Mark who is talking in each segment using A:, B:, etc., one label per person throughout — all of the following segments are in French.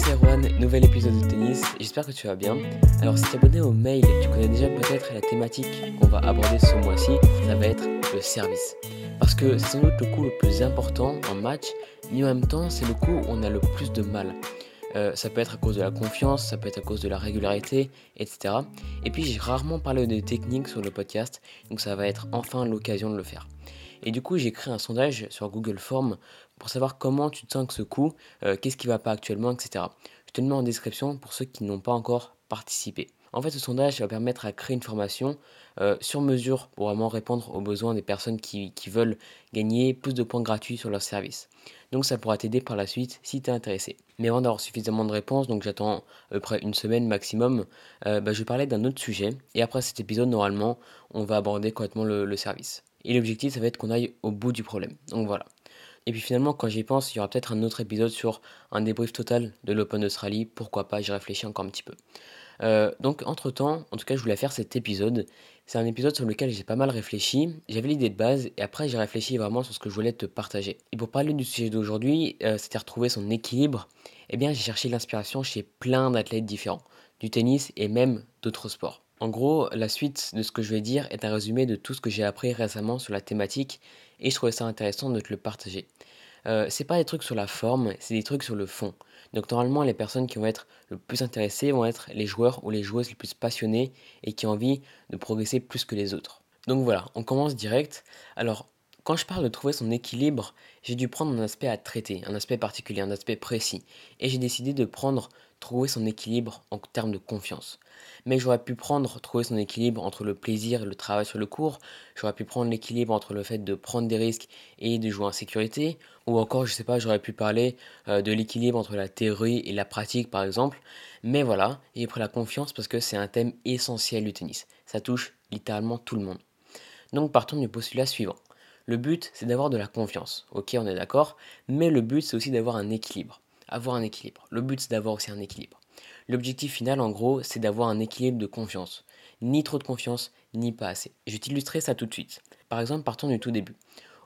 A: c'est Juan, nouvel épisode de tennis, j'espère que tu vas bien. Alors si tu es abonné au mail, tu connais déjà peut-être la thématique qu'on va aborder ce mois-ci, ça va être le service. Parce que c'est sans doute le coup le plus important en match, mais en même temps c'est le coup où on a le plus de mal. Euh, ça peut être à cause de la confiance, ça peut être à cause de la régularité, etc. Et puis j'ai rarement parlé de techniques sur le podcast, donc ça va être enfin l'occasion de le faire. Et du coup, j'ai créé un sondage sur Google Forms pour savoir comment tu te sens que ce coup, euh, qu'est-ce qui va pas actuellement, etc. Je te le mets en description pour ceux qui n'ont pas encore participé. En fait, ce sondage va permettre à créer une formation euh, sur mesure pour vraiment répondre aux besoins des personnes qui, veulent gagner plus de points gratuits sur leur service. Donc ça pourra t'aider par la suite si tu es intéressé. Mais avant d'avoir suffisamment de réponses, donc j'attends à peu près une semaine maximum, euh, bah, je vais parler d'un autre sujet. Et après cet épisode, normalement, on va aborder complètement le service. Et l'objectif, ça va être qu'on aille au bout du problème. Donc voilà. Et puis finalement, quand j'y pense, il y aura peut-être un autre épisode sur un débrief total de l'Open d'Australie. Pourquoi pas, j'y réfléchis encore un petit peu. Euh, donc entre temps, en tout cas, je voulais faire cet épisode. C'est un épisode sur lequel j'ai pas mal réfléchi. J'avais l'idée de base et après j'ai réfléchi vraiment sur ce que je voulais te partager. Et pour parler du sujet d'aujourd'hui, euh, c'était retrouver son équilibre. Eh bien, j'ai cherché l'inspiration chez plein d'athlètes différents, du tennis et même d'autres sports. En gros, la suite de ce que je vais dire est un résumé de tout ce que j'ai appris récemment sur la thématique et je trouvais ça intéressant de te le partager. Euh, c'est pas des trucs sur la forme, c'est des trucs sur le fond. Donc normalement, les personnes qui vont être le plus intéressées vont être les joueurs ou les joueuses les plus passionnés et qui ont envie de progresser plus que les autres. Donc voilà, on commence direct. Alors, quand je parle de trouver son équilibre, j'ai dû prendre un aspect à traiter, un aspect particulier, un aspect précis. Et j'ai décidé de prendre trouver son équilibre en termes de confiance. Mais j'aurais pu prendre, trouver son équilibre entre le plaisir et le travail sur le cours, j'aurais pu prendre l'équilibre entre le fait de prendre des risques et de jouer en sécurité, ou encore, je sais pas, j'aurais pu parler euh, de l'équilibre entre la théorie et la pratique par exemple. Mais voilà, j'ai pris la confiance parce que c'est un thème essentiel du tennis. Ça touche littéralement tout le monde. Donc partons du postulat suivant. Le but, c'est d'avoir de la confiance. Ok, on est d'accord, mais le but, c'est aussi d'avoir un équilibre avoir un équilibre. Le but, c'est d'avoir aussi un équilibre. L'objectif final, en gros, c'est d'avoir un équilibre de confiance. Ni trop de confiance, ni pas assez. Je vais t'illustrer ça tout de suite. Par exemple, partons du tout début.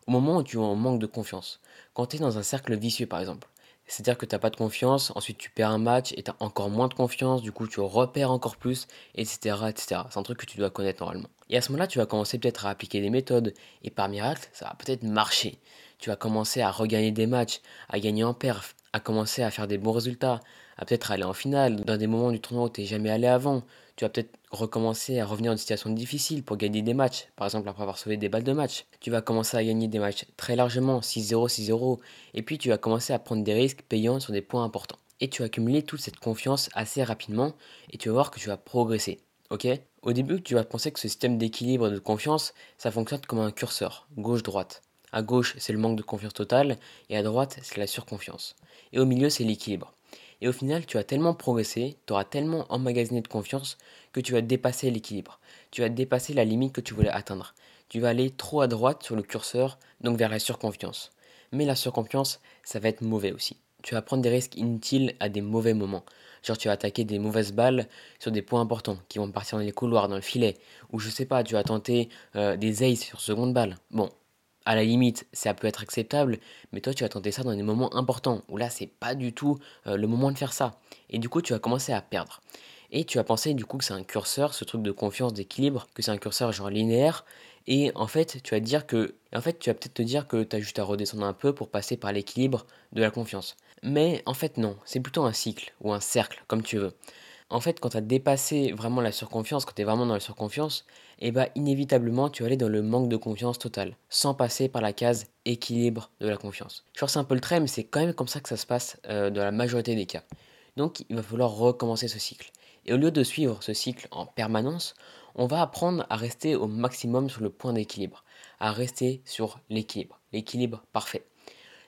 A: Au moment où tu es en manque de confiance, quand tu es dans un cercle vicieux par exemple, c'est-à-dire que tu n'as pas de confiance, ensuite tu perds un match et tu as encore moins de confiance, du coup tu repères encore plus, etc. etc. C'est un truc que tu dois connaître normalement. Et à ce moment-là, tu vas commencer peut-être à appliquer des méthodes, et par miracle, ça va peut-être marcher. Tu vas commencer à regagner des matchs, à gagner en perf, à commencer à faire des bons résultats, à peut-être aller en finale, dans des moments du tournoi où tu n'es jamais allé avant. Tu vas peut-être recommencer à revenir dans situation difficile pour gagner des matchs, par exemple après avoir sauvé des balles de match. Tu vas commencer à gagner des matchs très largement, 6-0, 6-0, et puis tu vas commencer à prendre des risques payants sur des points importants. Et tu vas accumuler toute cette confiance assez rapidement, et tu vas voir que tu vas progresser. Ok? Au début, tu vas penser que ce système d'équilibre de confiance, ça fonctionne comme un curseur, gauche-droite. À gauche, c'est le manque de confiance totale, et à droite, c'est la surconfiance. Et au milieu, c'est l'équilibre. Et au final, tu as tellement progressé, tu auras tellement emmagasiné de confiance que tu vas dépasser l'équilibre. Tu vas dépasser la limite que tu voulais atteindre. Tu vas aller trop à droite sur le curseur, donc vers la surconfiance. Mais la surconfiance, ça va être mauvais aussi. Tu vas prendre des risques inutiles à des mauvais moments. Genre tu vas attaquer des mauvaises balles sur des points importants qui vont partir dans les couloirs, dans le filet. Ou je sais pas, tu vas tenter euh, des aces sur seconde balle. Bon, à la limite, ça peut être acceptable, mais toi, tu vas tenter ça dans des moments importants, où là, c'est pas du tout euh, le moment de faire ça. Et du coup, tu vas commencer à perdre. Et tu vas penser du coup que c'est un curseur, ce truc de confiance, d'équilibre, que c'est un curseur genre linéaire. Et en fait, tu vas dire que, en fait, tu vas peut-être te dire que tu as juste à redescendre un peu pour passer par l'équilibre de la confiance. Mais en fait, non, c'est plutôt un cycle ou un cercle, comme tu veux. En fait, quand tu as dépassé vraiment la surconfiance, quand tu es vraiment dans la surconfiance, eh bah inévitablement tu vas aller dans le manque de confiance total, sans passer par la case équilibre de la confiance. Je force un peu le trait, mais c'est quand même comme ça que ça se passe euh, dans la majorité des cas. Donc il va falloir recommencer ce cycle. Et au lieu de suivre ce cycle en permanence, on va apprendre à rester au maximum sur le point d'équilibre, à rester sur l'équilibre, l'équilibre parfait.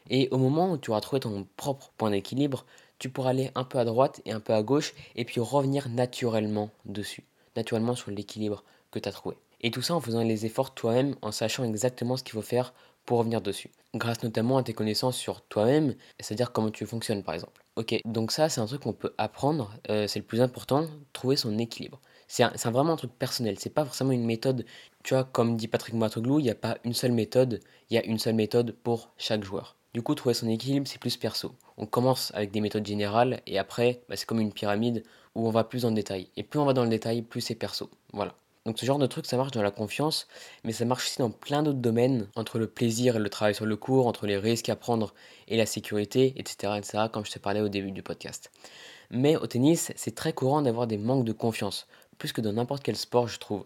A: Et au moment où tu auras trouvé ton propre point d'équilibre, tu pourras aller un peu à droite et un peu à gauche et puis revenir naturellement dessus, naturellement sur l'équilibre que tu as trouvé. Et tout ça en faisant les efforts toi-même, en sachant exactement ce qu'il faut faire pour revenir dessus. Grâce notamment à tes connaissances sur toi-même, c'est-à-dire comment tu fonctionnes par exemple. Ok, donc ça c'est un truc qu'on peut apprendre, euh, c'est le plus important, trouver son équilibre. C'est vraiment un truc personnel, c'est pas forcément une méthode. Tu vois, comme dit Patrick Matoglou, il n'y a pas une seule méthode, il y a une seule méthode pour chaque joueur. Du coup, trouver son équilibre, c'est plus perso. On commence avec des méthodes générales et après, bah, c'est comme une pyramide où on va plus dans le détail. Et plus on va dans le détail, plus c'est perso. Voilà. Donc ce genre de truc, ça marche dans la confiance, mais ça marche aussi dans plein d'autres domaines, entre le plaisir et le travail sur le cours, entre les risques à prendre et la sécurité, etc., etc., comme je te parlais au début du podcast. Mais au tennis, c'est très courant d'avoir des manques de confiance, plus que dans n'importe quel sport, je trouve.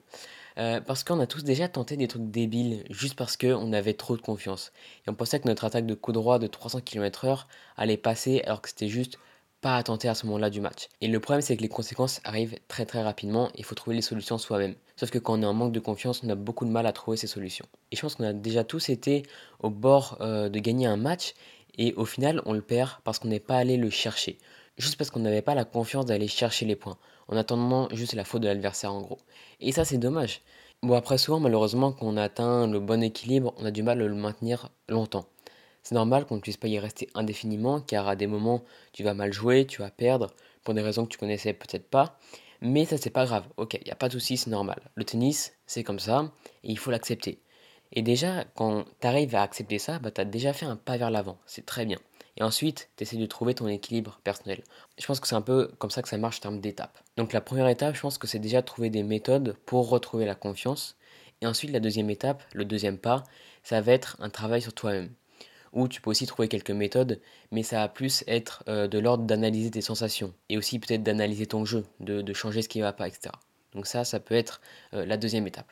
A: Euh, parce qu'on a tous déjà tenté des trucs débiles juste parce qu'on avait trop de confiance. Et on pensait que notre attaque de coup droit de 300 km/h allait passer alors que c'était juste pas à tenter à ce moment-là du match. Et le problème, c'est que les conséquences arrivent très très rapidement et il faut trouver les solutions soi-même. Sauf que quand on est en manque de confiance, on a beaucoup de mal à trouver ces solutions. Et je pense qu'on a déjà tous été au bord euh, de gagner un match et au final, on le perd parce qu'on n'est pas allé le chercher. Juste parce qu'on n'avait pas la confiance d'aller chercher les points. En attendant juste la faute de l'adversaire en gros. Et ça, c'est dommage. Bon, après, souvent, malheureusement, quand on atteint le bon équilibre, on a du mal à le maintenir longtemps. C'est normal qu'on ne puisse pas y rester indéfiniment, car à des moments, tu vas mal jouer, tu vas perdre, pour des raisons que tu connaissais peut-être pas. Mais ça, c'est pas grave. Ok, il n'y a pas de souci, c'est normal. Le tennis, c'est comme ça, et il faut l'accepter. Et déjà, quand tu arrives à accepter ça, bah, tu as déjà fait un pas vers l'avant. C'est très bien. Et ensuite, tu essaies de trouver ton équilibre personnel. Je pense que c'est un peu comme ça que ça marche en termes d'étapes. Donc la première étape, je pense que c'est déjà de trouver des méthodes pour retrouver la confiance. Et ensuite, la deuxième étape, le deuxième pas, ça va être un travail sur toi-même ou tu peux aussi trouver quelques méthodes, mais ça va plus être euh, de l'ordre d'analyser tes sensations, et aussi peut-être d'analyser ton jeu, de, changer ce qui ne va pas, etc. Donc ça, ça peut être euh, la deuxième étape.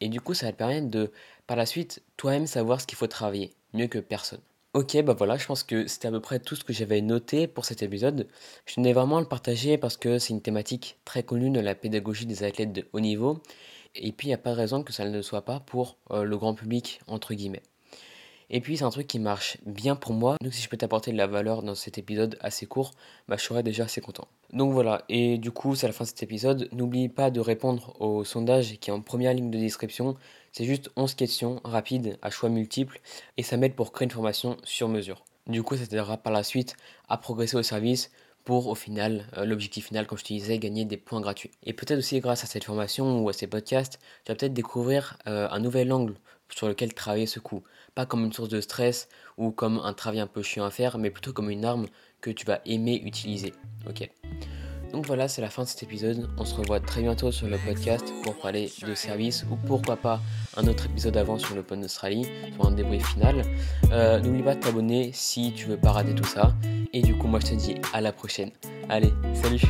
A: Et du coup, ça va te permettre de, par la suite, toi-même savoir ce qu'il faut travailler, mieux que personne. Ok, bah voilà, je pense que c'était à peu près tout ce que j'avais noté pour cet épisode. Je tenais vraiment à le partager parce que c'est une thématique très connue de la pédagogie des athlètes de haut niveau. Et puis, il n'y a pas de raison que ça ne le soit pas pour euh, le grand public, entre guillemets. Et puis c'est un truc qui marche bien pour moi. Donc si je peux t'apporter de la valeur dans cet épisode assez court, bah, je serais déjà assez content. Donc voilà, et du coup c'est la fin de cet épisode. N'oublie pas de répondre au sondage qui est en première ligne de description. C'est juste 11 questions rapides à choix multiples et ça m'aide pour créer une formation sur mesure. Du coup ça t'aidera par la suite à progresser au service pour au final, euh, l'objectif final, comme je te disais, gagner des points gratuits. Et peut-être aussi grâce à cette formation ou à ces podcasts, tu vas peut-être découvrir euh, un nouvel angle sur lequel travailler ce coup. Pas comme une source de stress ou comme un travail un peu chiant à faire, mais plutôt comme une arme que tu vas aimer utiliser. Ok donc voilà, c'est la fin de cet épisode. On se revoit très bientôt sur le podcast pour parler de service ou pourquoi pas un autre épisode avant sur l'Open d'Australie, sur un débrief final. Euh, n'oublie pas de t'abonner si tu veux pas rater tout ça. Et du coup, moi je te dis à la prochaine. Allez, salut